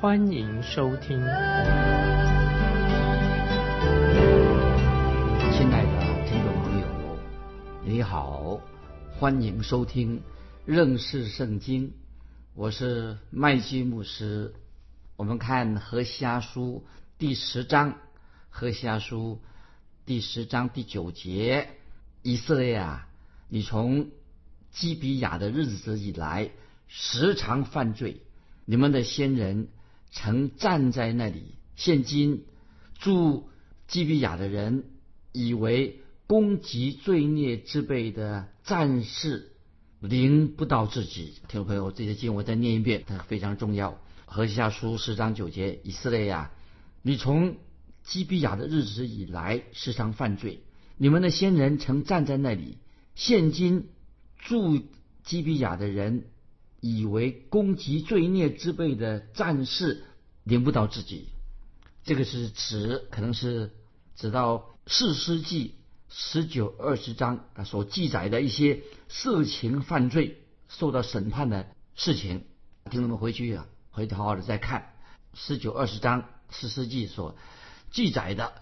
欢迎收听。亲爱的听众朋友，你好，欢迎收听认识圣经。我是麦基牧师。我们看何西阿书第十章，何西阿书第十章第九节：以色列啊，你从基比亚的日子以来，时常犯罪。你们的先人曾站在那里，现今住基比亚的人以为攻击罪孽之辈的战士。临不到自己，听众朋友，这些经我再念一遍，它非常重要。何西阿书十章九节：以色列呀，你从基比亚的日子以来，时常犯罪。你们的先人曾站在那里，现今住基比亚的人以为攻击罪孽之辈的战士临不到自己。这个是指，可能是指到四世纪。十九、二十章啊所记载的一些色情犯罪受到审判的事情，听众们回去啊，回头好好的再看十九、二十章四世纪所记载的，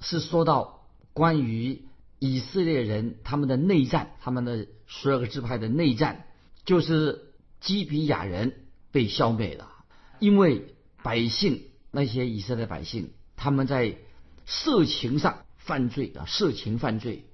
是说到关于以色列人他们的内战，他们的十二个支派的内战，就是基比亚人被消灭了，因为百姓那些以色列百姓他们在色情上。犯罪啊，色情犯罪，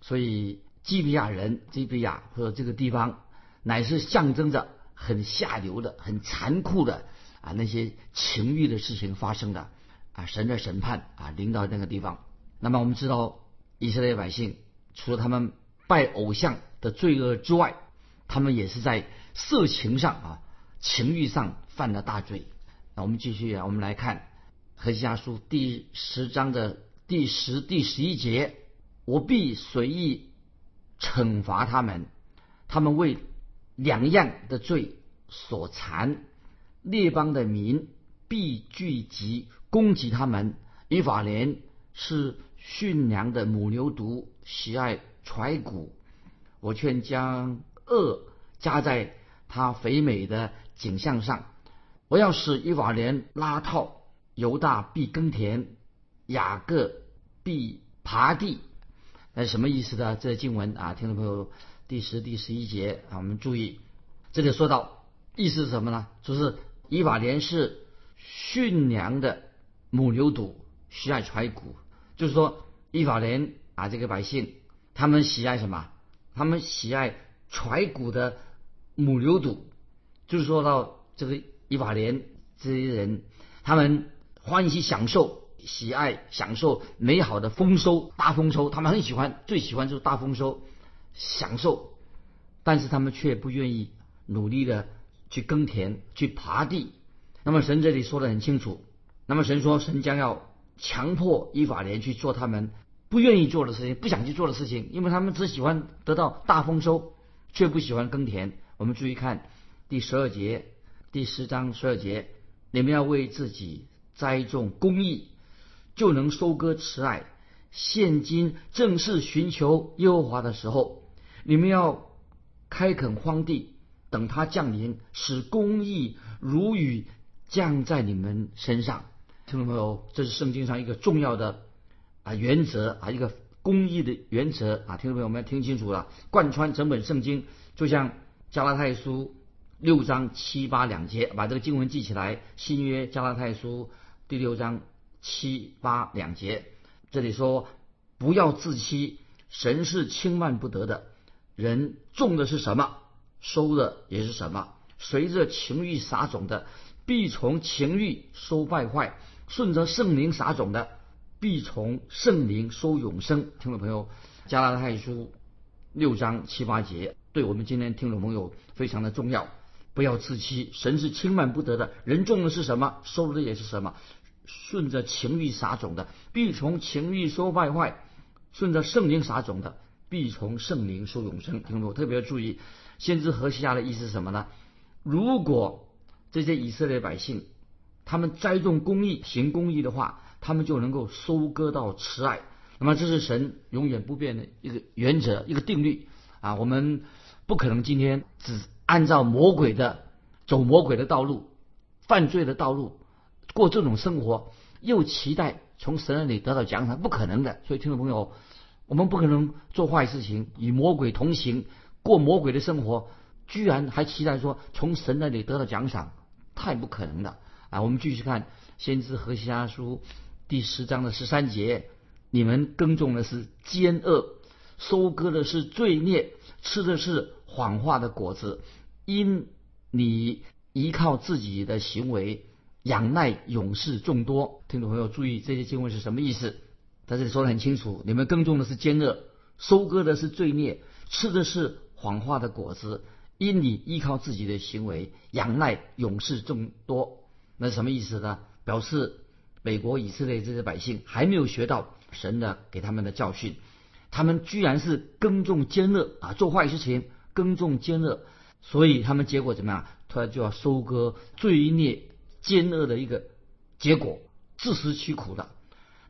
所以基比亚人，基比亚或者这个地方，乃是象征着很下流的、很残酷的啊那些情欲的事情发生的啊神的审判啊临到那个地方。那么我们知道，以色列百姓除了他们拜偶像的罪恶之外，他们也是在色情上啊情欲上犯了大罪。那我们继续啊，我们来看何西阿书第十章的。第十、第十一节，我必随意惩罚他们，他们为两样的罪所缠，列邦的民必聚集攻击他们。以法莲是驯良的母牛犊，喜爱揣骨。我劝将恶加在他肥美的景象上。我要使以法莲拉套，犹大必耕田。雅各必爬地，那什么意思呢？这经文啊，听众朋友，第十、第十一节啊，我们注意，这里说到意思是什么呢？就是以法莲是驯良的母牛犊，喜爱揣骨，就是说以法莲啊，这个百姓他们喜爱什么？他们喜爱揣骨的母牛犊，就是说到这个以法莲这些人，他们欢喜享受。喜爱享受美好的丰收，大丰收，他们很喜欢，最喜欢就是大丰收，享受。但是他们却不愿意努力的去耕田，去耙地。那么神这里说的很清楚，那么神说，神将要强迫以法莲去做他们不愿意做的事情，不想去做的事情，因为他们只喜欢得到大丰收，却不喜欢耕田。我们注意看第十二节，第十章十二节，你们要为自己栽种公义。就能收割慈爱。现今正是寻求耶和华的时候，你们要开垦荒地，等他降临，使公义如雨降在你们身上。听众朋友，这是圣经上一个重要的啊原则啊，一个公义的原则啊。听众朋友们听清楚了，贯穿整本圣经，就像加拉太书六章七八两节，把这个经文记起来。新约加拉太书第六章。七八两节，这里说不要自欺，神是轻慢不得的。人种的是什么，收的也是什么。随着情欲撒种的，必从情欲收败坏；顺着圣灵撒种的，必从圣灵收永生。听众朋友，加拉太书六章七八节，对我们今天听众朋友非常的重要。不要自欺，神是轻慢不得的。人种的是什么，收的也是什么。顺着情欲撒种的，必从情欲收败坏；顺着圣灵撒种的，必从圣灵收永生。听懂？特别要注意，先知何西亚的意思是什么呢？如果这些以色列百姓他们栽种公义、行公义的话，他们就能够收割到慈爱。那么这是神永远不变的一个原则、一个定律啊！我们不可能今天只按照魔鬼的走魔鬼的道路、犯罪的道路过这种生活，又期待从神那里得到奖赏，不可能的。所以听众朋友，我们不可能做坏事情，与魔鬼同行，过魔鬼的生活，居然还期待说从神那里得到奖赏，太不可能了啊！我们继续看先知何西阿书第十章的十三节。你们耕种的是奸恶，收割的是罪孽，吃的是谎话的果子。因你依靠自己的行为，仰赖勇士众多。听众朋友注意，这些经文是什么意思？在这里说的很清楚：你们耕种的是奸恶，收割的是罪孽，吃的是谎话的果子。因你依靠自己的行为，仰赖勇士众多。那什么意思呢？表示美国以色列这些百姓还没有学到。神的给他们的教训，他们居然是耕种奸恶啊，做坏事情，耕种奸恶，所以他们结果怎么样？他就要收割罪孽奸恶的一个结果，自食其苦的。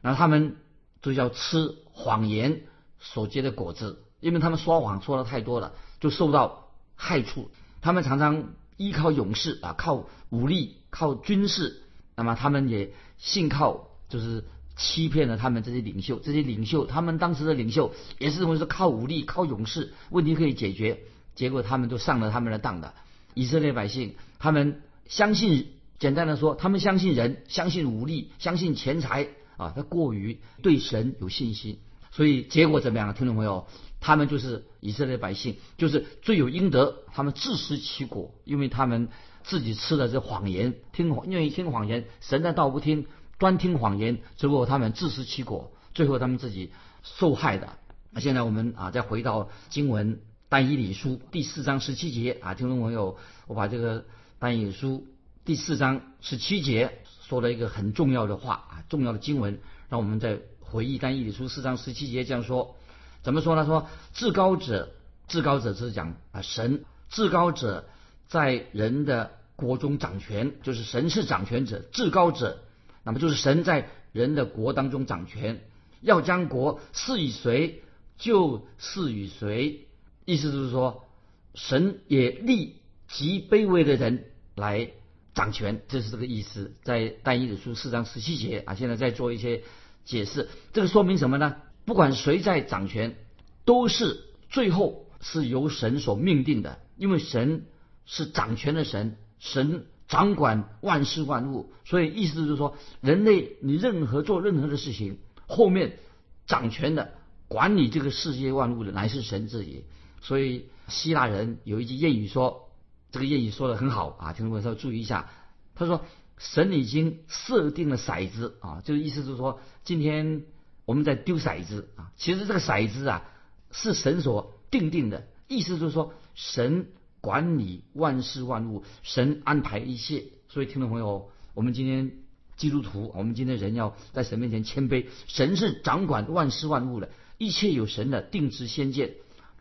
然后他们就要吃谎言所结的果子，因为他们说谎说的太多了，就受到害处。他们常常依靠勇士啊，靠武力，靠军事，那么他们也信靠就是。欺骗了他们这些领袖，这些领袖，他们当时的领袖也是认为是靠武力、靠勇士，问题可以解决，结果他们都上了他们的当的。以色列百姓，他们相信，简单的说，他们相信人，相信武力，相信钱财啊，他过于对神有信心，所以结果怎么样？听众朋友，他们就是以色列百姓，就是罪有应得，他们自食其果，因为他们自己吃了这谎言，听谎，愿意听谎言，神的道不听。专听谎言，结果他们自食其果，最后他们自己受害的。那现在我们啊，再回到经文但以理书第四章十七节啊，听众朋友，我把这个但以理书第四章十七节说了一个很重要的话啊，重要的经文，让我们再回忆但以理书四章十七节这样说，怎么说呢？说至高者，至高者是讲啊神，至高者在人的国中掌权，就是神是掌权者，至高者。那么就是神在人的国当中掌权，要将国赐予谁就赐予谁，意思就是说，神也立极卑微的人来掌权，这是这个意思。在但以理书四章十七节啊，现在在做一些解释，这个说明什么呢？不管谁在掌权，都是最后是由神所命定的，因为神是掌权的神，神。掌管万事万物，所以意思就是说，人类你任何做任何的事情，后面掌权的、管理这个世界万物的乃是神自己。所以希腊人有一句谚语说，这个谚语说的很好啊，听众朋友要注意一下。他说，神已经设定了骰子啊，就是意思就是说，今天我们在丢骰子啊，其实这个骰子啊是神所定定的，意思就是说神。管理万事万物，神安排一切。所以，听众朋友，我们今天基督徒，我们今天人要在神面前谦卑。神是掌管万事万物的，一切有神的定制先见。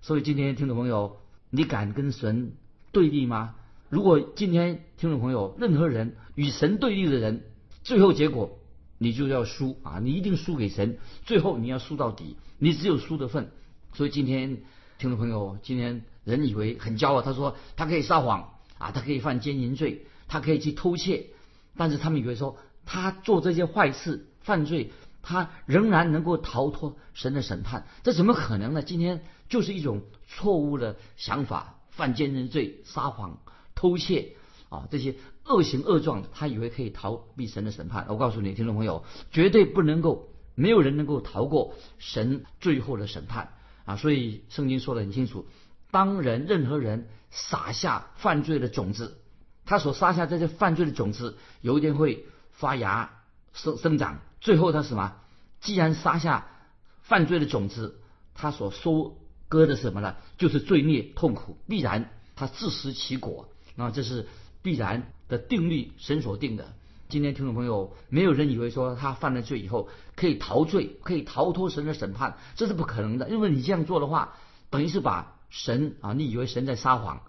所以，今天听众朋友，你敢跟神对立吗？如果今天听众朋友，任何人与神对立的人，最后结果你就要输啊！你一定输给神，最后你要输到底，你只有输的份。所以，今天听众朋友，今天。人以为很骄傲，他说他可以撒谎啊，他可以犯奸淫罪，他可以去偷窃，但是他们以为说他做这些坏事犯罪，他仍然能够逃脱神的审判，这怎么可能呢？今天就是一种错误的想法，犯奸淫罪、撒谎、偷窃啊这些恶行恶状，他以为可以逃避神的审判。我告诉你，听众朋友，绝对不能够，没有人能够逃过神最后的审判啊！所以圣经说的很清楚。当人任何人撒下犯罪的种子，他所撒下这些犯罪的种子，有一天会发芽生生长。最后他什么？既然撒下犯罪的种子，他所收割的什么呢？就是罪孽痛苦，必然他自食其果。那这是必然的定律，神所定的。今天听众朋友，没有人以为说他犯了罪以后可以逃罪，可以逃脱神的审判，这是不可能的。因为你这样做的话，等于是把神啊，你以为神在撒谎，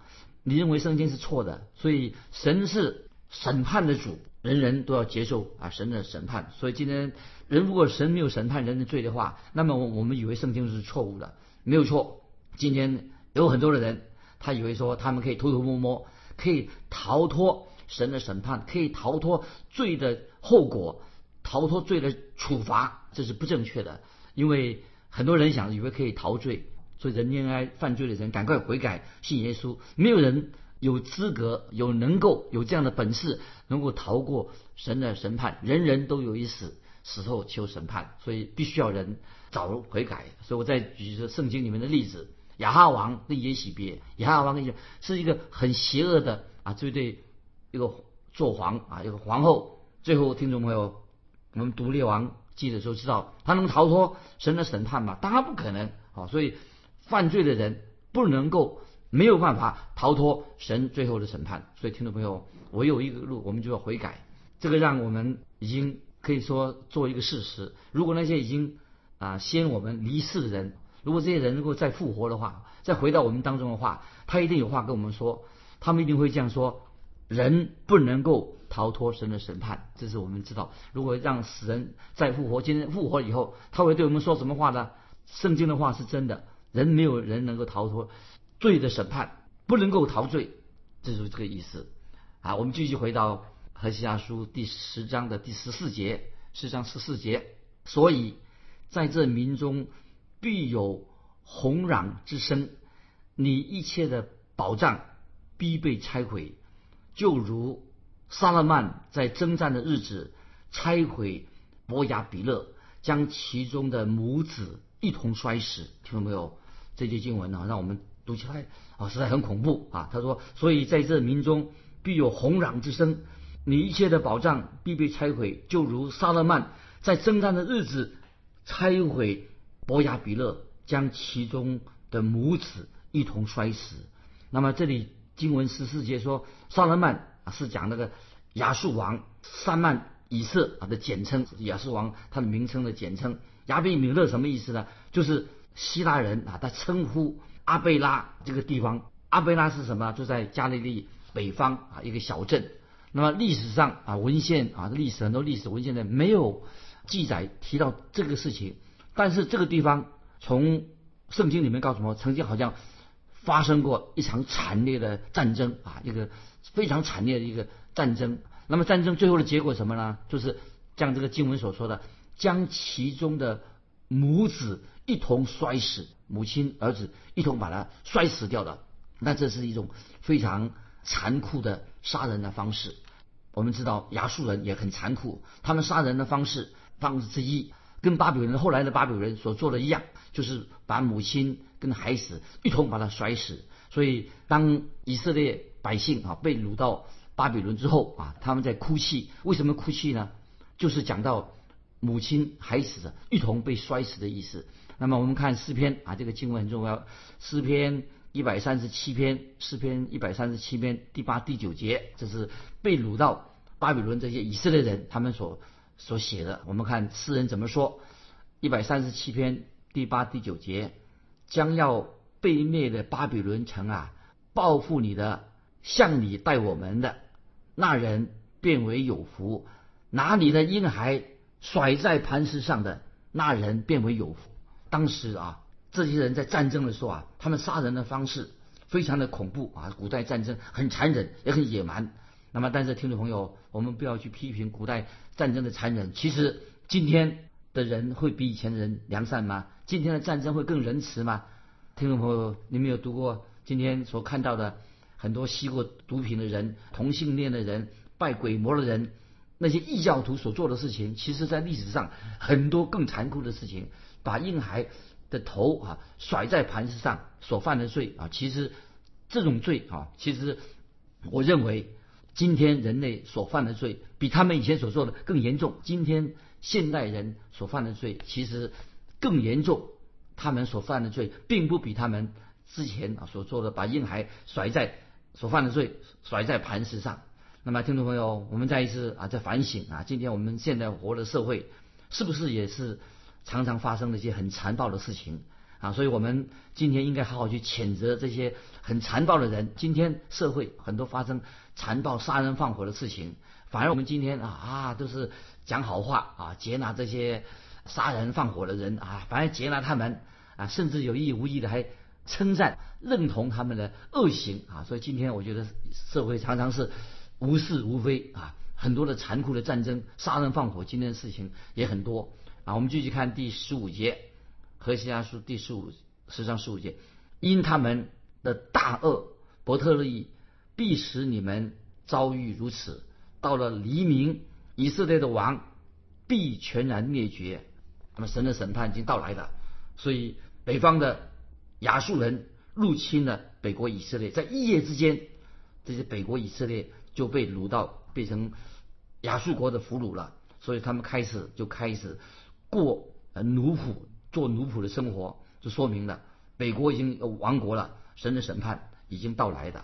你认为圣经是错的，所以神是审判的主，人人都要接受啊神的审判。所以今天人如果神没有审判人的罪的话，那么我我们以为圣经是错误的，没有错。今天有很多的人，他以为说他们可以偷偷摸摸，可以逃脱。神的审判可以逃脱罪的后果，逃脱罪的处罚，这是不正确的。因为很多人想以为可以逃罪，所以人应该犯罪的人赶快悔改信耶稣。没有人有资格、有能够有这样的本事，能够逃过神的审判。人人都有一死，死后求审判，所以必须要人早悔改。所以我再举一个圣经里面的例子：亚哈王立耶洗别，亚哈王跟你讲是一个很邪恶的啊，对对。一个做皇啊，一个皇后，最后听众朋友，我们读列王记的时候知道，他能逃脱神的审判吗？当然不可能啊！所以犯罪的人不能够没有办法逃脱神最后的审判。所以听众朋友，唯有一个路，我们就要悔改。这个让我们已经可以说做一个事实。如果那些已经啊先我们离世的人，如果这些人能够再复活的话，再回到我们当中的话，他一定有话跟我们说，他们一定会这样说。人不能够逃脱神的审判，这是我们知道。如果让死人再复活，今天复活以后，他会对我们说什么话呢？圣经的话是真的，人没有人能够逃脱罪的审判，不能够逃罪，这就是这个意思。啊，我们继续回到何西阿书第十章的第十四节，十章十四节。所以在这民中必有哄嚷之声，你一切的保障必被拆毁。就如萨勒曼在征战的日子拆毁摩亚比勒，将其中的母子一同摔死，听到没有？这节经文呢，让我们读起来啊，实在很恐怖啊。他说：“所以在这民中必有哄嚷之声，你一切的宝藏必被拆毁，就如萨勒曼在征战的日子拆毁摩亚比勒，将其中的母子一同摔死。”那么这里。经文十四节说，萨勒曼啊是讲那个亚述王萨曼以色啊的简称，亚述王他的名称的简称。亚比米勒什么意思呢？就是希腊人啊，他称呼阿贝拉这个地方。阿贝拉是什么？就在加利利北方啊一个小镇。那么历史上啊文献啊历史很多历史文献呢没有记载提到这个事情，但是这个地方从圣经里面告诉我们，曾经好像。发生过一场惨烈的战争啊，一个非常惨烈的一个战争。那么战争最后的结果什么呢？就是像这个经文所说的，将其中的母子一同摔死，母亲儿子一同把他摔死掉的。那这是一种非常残酷的杀人的方式。我们知道亚述人也很残酷，他们杀人的方式方式之一，跟巴比伦后来的巴比伦所做的一样，就是把母亲。跟孩子一同把他摔死，所以当以色列百姓啊被掳到巴比伦之后啊，他们在哭泣。为什么哭泣呢？就是讲到母亲、还死着一同被摔死的意思。那么我们看诗篇啊，这个经文很重要。诗篇一百三十七篇，诗篇一百三十七篇第八、第九节，这是被掳到巴比伦这些以色列人他们所所写的。我们看诗人怎么说：一百三十七篇第八、第九节。将要被灭的巴比伦城啊，报复你的，向你带我们的那人变为有福；拿你的婴孩甩在磐石上的那人变为有福。当时啊，这些人在战争的时候啊，他们杀人的方式非常的恐怖啊，古代战争很残忍，也很野蛮。那么，但是听众朋友，我们不要去批评古代战争的残忍。其实今天。的人会比以前的人良善吗？今天的战争会更仁慈吗？听众朋友，你们有读过今天所看到的很多吸过毒品的人、同性恋的人、拜鬼魔的人，那些异教徒所做的事情，其实在历史上很多更残酷的事情，把婴孩的头啊甩在磐石上所犯的罪啊，其实这种罪啊，其实我认为今天人类所犯的罪比他们以前所做的更严重。今天。现代人所犯的罪其实更严重，他们所犯的罪并不比他们之前啊所做的把婴孩甩在所犯的罪甩在磐石上。那么，听众朋友，我们再一次啊，在反省啊，今天我们现在活的社会，是不是也是常常发生了一些很残暴的事情啊？所以我们今天应该好好去谴责这些很残暴的人。今天社会很多发生残暴、杀人放火的事情，反而我们今天啊啊都是讲好话啊，接纳这些杀人放火的人啊，反而接纳他们啊，甚至有意无意的还。称赞、认同他们的恶行啊，所以今天我觉得社会常常是无是无非啊，很多的残酷的战争、杀人放火，今天的事情也很多啊。我们继续看第十五节，《何西阿书》第十五十章十五节，因他们的大恶，伯特利必使你们遭遇如此。到了黎明，以色列的王必全然灭绝。那么神的审判已经到来了，所以北方的。亚述人入侵了北国以色列，在一夜之间，这些北国以色列就被掳到变成亚述国的俘虏了。所以他们开始就开始过呃奴仆、做奴仆的生活，就说明了北国已经亡国了，神的审判已经到来的。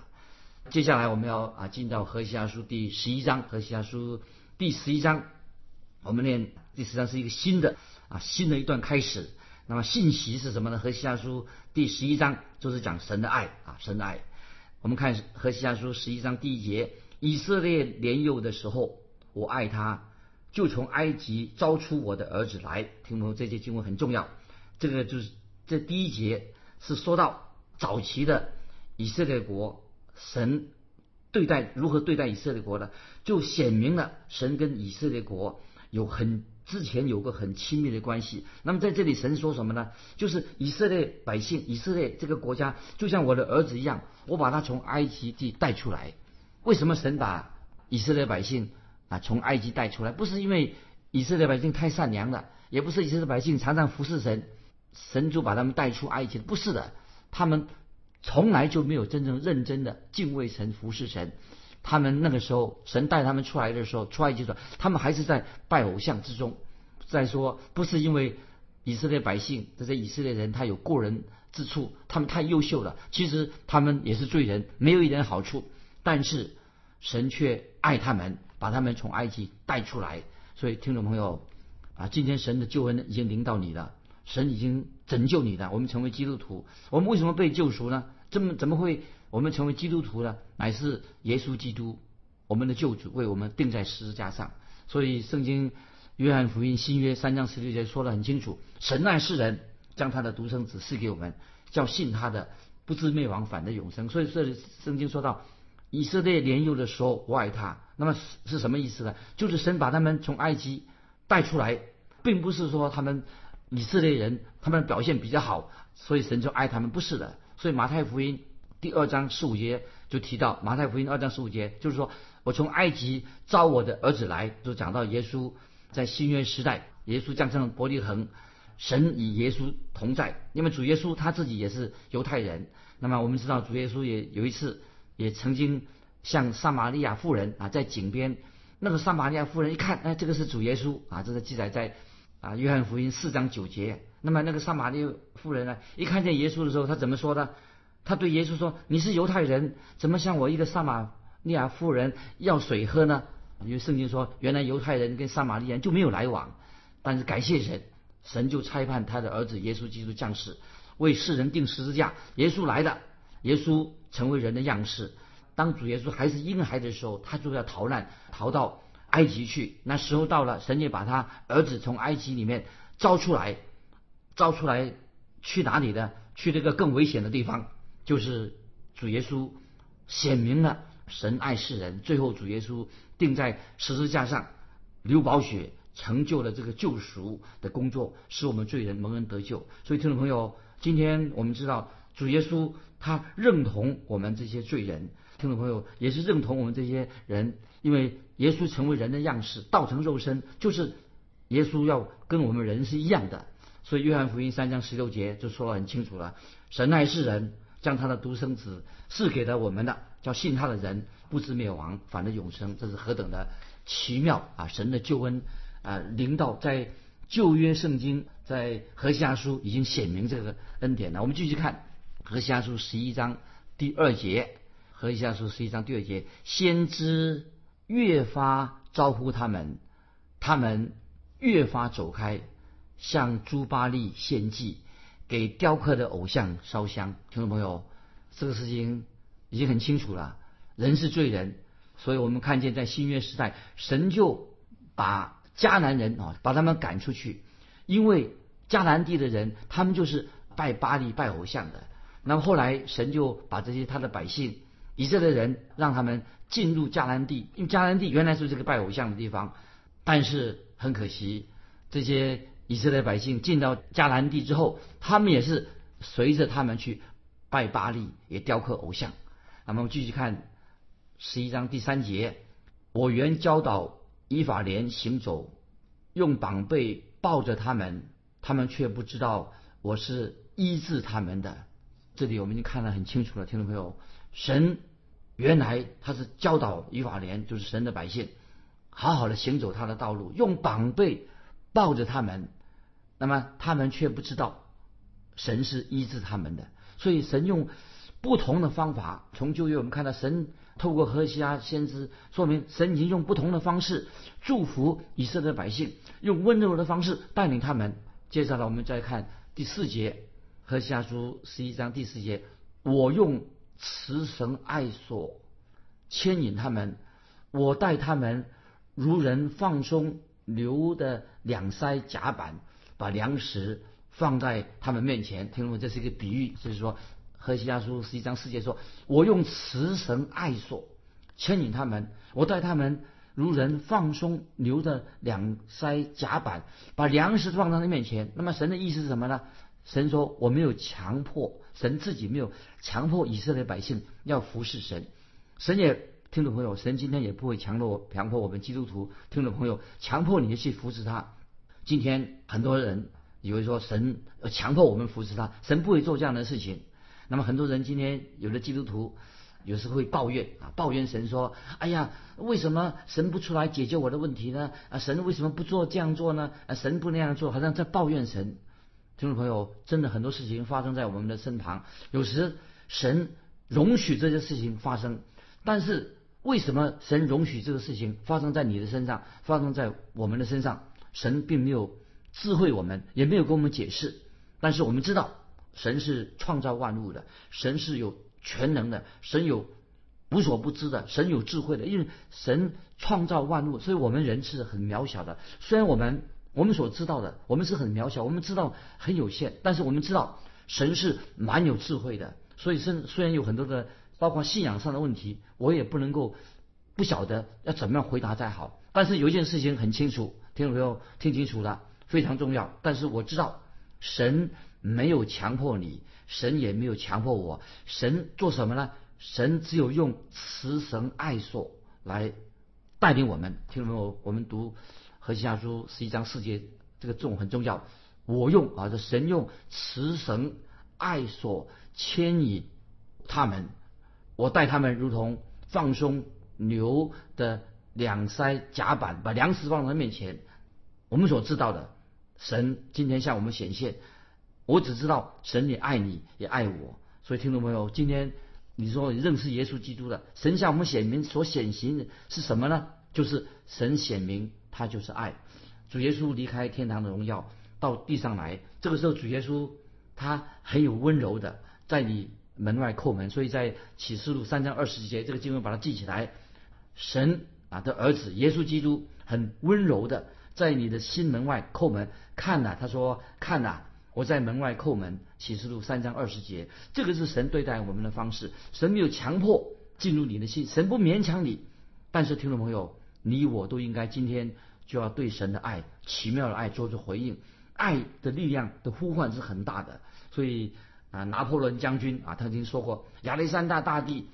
接下来我们要啊进到何西阿书第十一章，何西阿书第十一章，我们念第十章是一个新的啊新的一段开始。那么信息是什么呢？何西阿书第十一章就是讲神的爱啊，神的爱。我们看何西阿书十一章第一节：以色列年幼的时候，我爱他，就从埃及招出我的儿子来。听懂这些经文很重要。这个就是这第一节是说到早期的以色列国，神对待如何对待以色列国的，就显明了神跟以色列国有很。之前有个很亲密的关系，那么在这里神说什么呢？就是以色列百姓，以色列这个国家就像我的儿子一样，我把他从埃及地带出来。为什么神把以色列百姓啊从埃及带出来？不是因为以色列百姓太善良了，也不是以色列百姓常常服侍神，神就把他们带出埃及。不是的，他们从来就没有真正认真的敬畏神、服侍神。他们那个时候，神带他们出来的时候，出埃及的时候，他们还是在拜偶像之中。再说，不是因为以色列百姓这些以色列人他有过人之处，他们太优秀了。其实他们也是罪人，没有一点好处。但是神却爱他们，把他们从埃及带出来。所以听众朋友啊，今天神的救恩已经临到你了，神已经拯救你了。我们成为基督徒，我们为什么被救赎呢？这么怎么会？我们成为基督徒呢，乃是耶稣基督，我们的救主为我们钉在十字架上。所以圣经约翰福音新约三章十六节说得很清楚：神爱世人，将他的独生子赐给我们，叫信他的不知灭亡，反得永生。所以这里圣经说到以色列年幼的时候，我爱他。那么是什么意思呢？就是神把他们从埃及带出来，并不是说他们以色列人他们表现比较好，所以神就爱他们，不是的。所以马太福音。第二章十五节就提到马太福音二章十五节，就是说我从埃及招我的儿子来，就讲到耶稣在新约时代，耶稣降生伯利恒，神与耶稣同在。因为主耶稣他自己也是犹太人，那么我们知道主耶稣也有一次也曾经向撒玛利亚妇人啊在井边，那个撒玛利亚妇人一看，哎，这个是主耶稣啊，这个记载在啊约翰福音四章九节。那么那个撒玛利亚妇人呢，一看见耶稣的时候，他怎么说的？他对耶稣说：“你是犹太人，怎么向我一个撒玛利亚妇人要水喝呢？”因为圣经说，原来犹太人跟撒玛利亚就没有来往。但是感谢神，神就差派他的儿子耶稣基督降世，为世人定十字架。耶稣来的，耶稣成为人的样式。当主耶稣还是婴孩的时候，他就要逃难，逃到埃及去。那时候到了，神也把他儿子从埃及里面招出来，招出来去哪里呢？去这个更危险的地方。就是主耶稣显明了神爱世人，最后主耶稣钉在十字架上流宝血，成就了这个救赎的工作，使我们罪人蒙恩得救。所以听众朋友，今天我们知道主耶稣他认同我们这些罪人，听众朋友也是认同我们这些人，因为耶稣成为人的样式，道成肉身，就是耶稣要跟我们人是一样的。所以约翰福音三章十六节就说得很清楚了：神爱世人。将他的独生子赐给了我们的，叫信他的人不知灭亡，反得永生。这是何等的奇妙啊！神的救恩啊，临到在旧约圣经，在何西阿书已经显明这个恩典了。我们继续看何西阿书十一章第二节，何西阿书十一章第二节，先知越发招呼他们，他们越发走开，向朱巴利献祭，给雕刻的偶像烧香。听众朋友，这个事情已经很清楚了，人是罪人，所以我们看见在新约时代，神就把迦南人啊，把他们赶出去，因为迦南地的人，他们就是拜巴利、拜偶像的。那么后来，神就把这些他的百姓以色列人，让他们进入迦南地，因为迦南地原来是这个拜偶像的地方，但是很可惜，这些以色列百姓进到迦南地之后，他们也是随着他们去拜巴利，也雕刻偶像。那么我们继续看十一章第三节，我原教导以法莲行走，用膀背抱着他们，他们却不知道我是医治他们的。这里我们已经看得很清楚了，听众朋友，神原来他是教导以法莲，就是神的百姓，好好的行走他的道路，用膀背抱着他们，那么他们却不知道神是医治他们的，所以神用不同的方法，从旧约我们看到神透过何西阿先知，说明神已经用不同的方式祝福以色列百姓，用温柔的方式带领他们。接下来我们再看第四节。和下书十一章第四节，我用慈神爱所牵引他们，我带他们如人放松牛的两腮甲板，把粮食放在他们面前。听懂？这是一个比喻，就是说何西亚书十一章四节说，我用慈神爱所牵引他们，我带他们如人放松牛的两腮甲板，把粮食放在他面前。那么神的意思是什么呢？神说：“我没有强迫，神自己没有强迫以色列百姓要服侍神。神也听众朋友，神今天也不会强迫我强迫我们基督徒听众朋友强迫你去服侍他。今天很多人以为说神强迫我们服侍他，神不会做这样的事情。那么很多人今天有的基督徒有时会抱怨啊，抱怨神说：‘哎呀，为什么神不出来解决我的问题呢？啊，神为什么不做这样做呢？啊，神不那样做，好像在抱怨神。’听众朋友，真的很多事情发生在我们的身旁。有时神容许这些事情发生，但是为什么神容许这个事情发生在你的身上，发生在我们的身上？神并没有智慧我们，也没有跟我们解释。但是我们知道，神是创造万物的，神是有全能的，神有无所不知的，神有智慧的。因为神创造万物，所以我们人是很渺小的。虽然我们。我们所知道的，我们是很渺小，我们知道很有限，但是我们知道神是蛮有智慧的。所以，虽虽然有很多的，包括信仰上的问题，我也不能够不晓得要怎么样回答才好。但是有一件事情很清楚，听众朋友听清楚了，非常重要。但是我知道，神没有强迫你，神也没有强迫我。神做什么呢？神只有用慈神爱所来带领我们。听众朋友，我们读。和西阿书是一章世界，这个重很重要。我用啊，这神用慈神爱所牵引他们，我带他们如同放松牛的两腮甲板，把粮食放在面前。我们所知道的，神今天向我们显现。我只知道神也爱你，也爱我。所以听众朋友，今天你说认识耶稣基督的神向我们显明所显形的是什么呢？就是神显明。他就是爱，主耶稣离开天堂的荣耀到地上来，这个时候主耶稣他很有温柔的在你门外叩门，所以在启示录三章二十节这个经文把它记起来，神啊的儿子耶稣基督很温柔的在你的心门外叩门，看呐，他说看呐，我在门外叩门，启示录三章二十节，这个是神对待我们的方式，神没有强迫进入你的心，神不勉强你，但是听众朋友。你我都应该今天就要对神的爱、奇妙的爱做出回应。爱的力量的呼唤是很大的，所以啊，拿破仑将军啊，他曾经说过，亚历山大大帝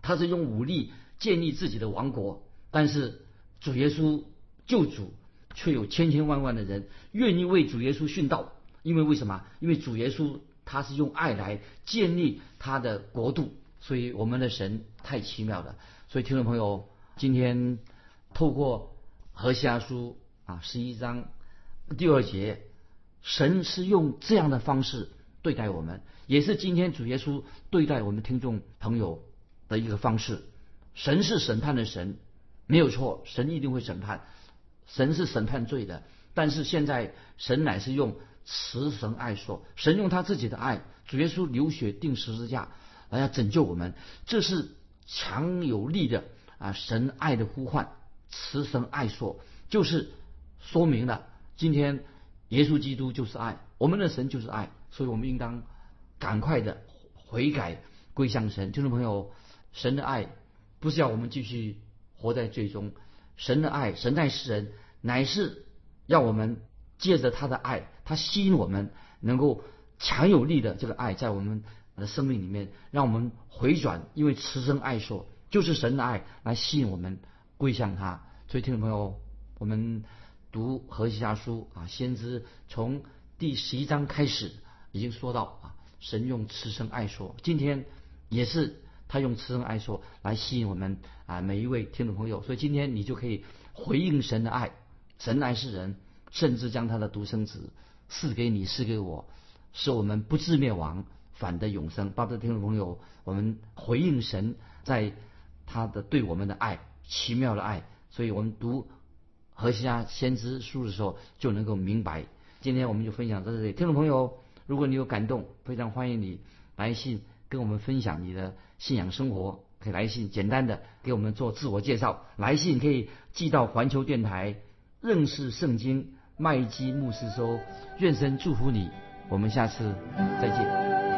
他是用武力建立自己的王国，但是主耶稣救主却有千千万万的人愿意为主耶稣殉道，因为为什么？因为主耶稣他是用爱来建立他的国度，所以我们的神太奇妙了。所以听众朋友，今天。透过何西阿书啊十一章第二节，神是用这样的方式对待我们，也是今天主耶稣对待我们听众朋友的一个方式。神是审判的神，没有错，神一定会审判，神是审判罪的。但是现在神乃是用慈神爱说，神用他自己的爱，主耶稣流血钉十字架来要拯救我们，这是强有力的啊神爱的呼唤。慈神爱说，就是说明了今天耶稣基督就是爱，我们的神就是爱，所以我们应当赶快的悔改归向神。听众朋友，神的爱不是要我们继续。活在最终，神的爱，神爱世人，乃是要我们借着他的爱，他吸引我们，能够强有力的这个爱在我们的生命里面，让我们回转，因为慈神爱说，就是神的爱来吸引我们归向他。所以，听众朋友，我们读何西阿书啊，先知从第十一章开始已经说到啊，神用慈生爱说，今天也是。他用慈恩爱说来吸引我们啊每一位听众朋友，所以今天你就可以回应神的爱，神爱世人，甚至将他的独生子赐给你，赐给我，使我们不至灭亡，反得永生。巴不得听众朋友，我们回应神在他的对我们的爱，奇妙的爱。所以我们读何西阿先知书的时候就能够明白。今天我们就分享到这里，听众朋友，如果你有感动，非常欢迎你来信。跟我们分享你的信仰生活，可以来信简单的给我们做自我介绍。来信可以寄到环球电台认识圣经麦基牧师收。愿神祝福你，我们下次再见。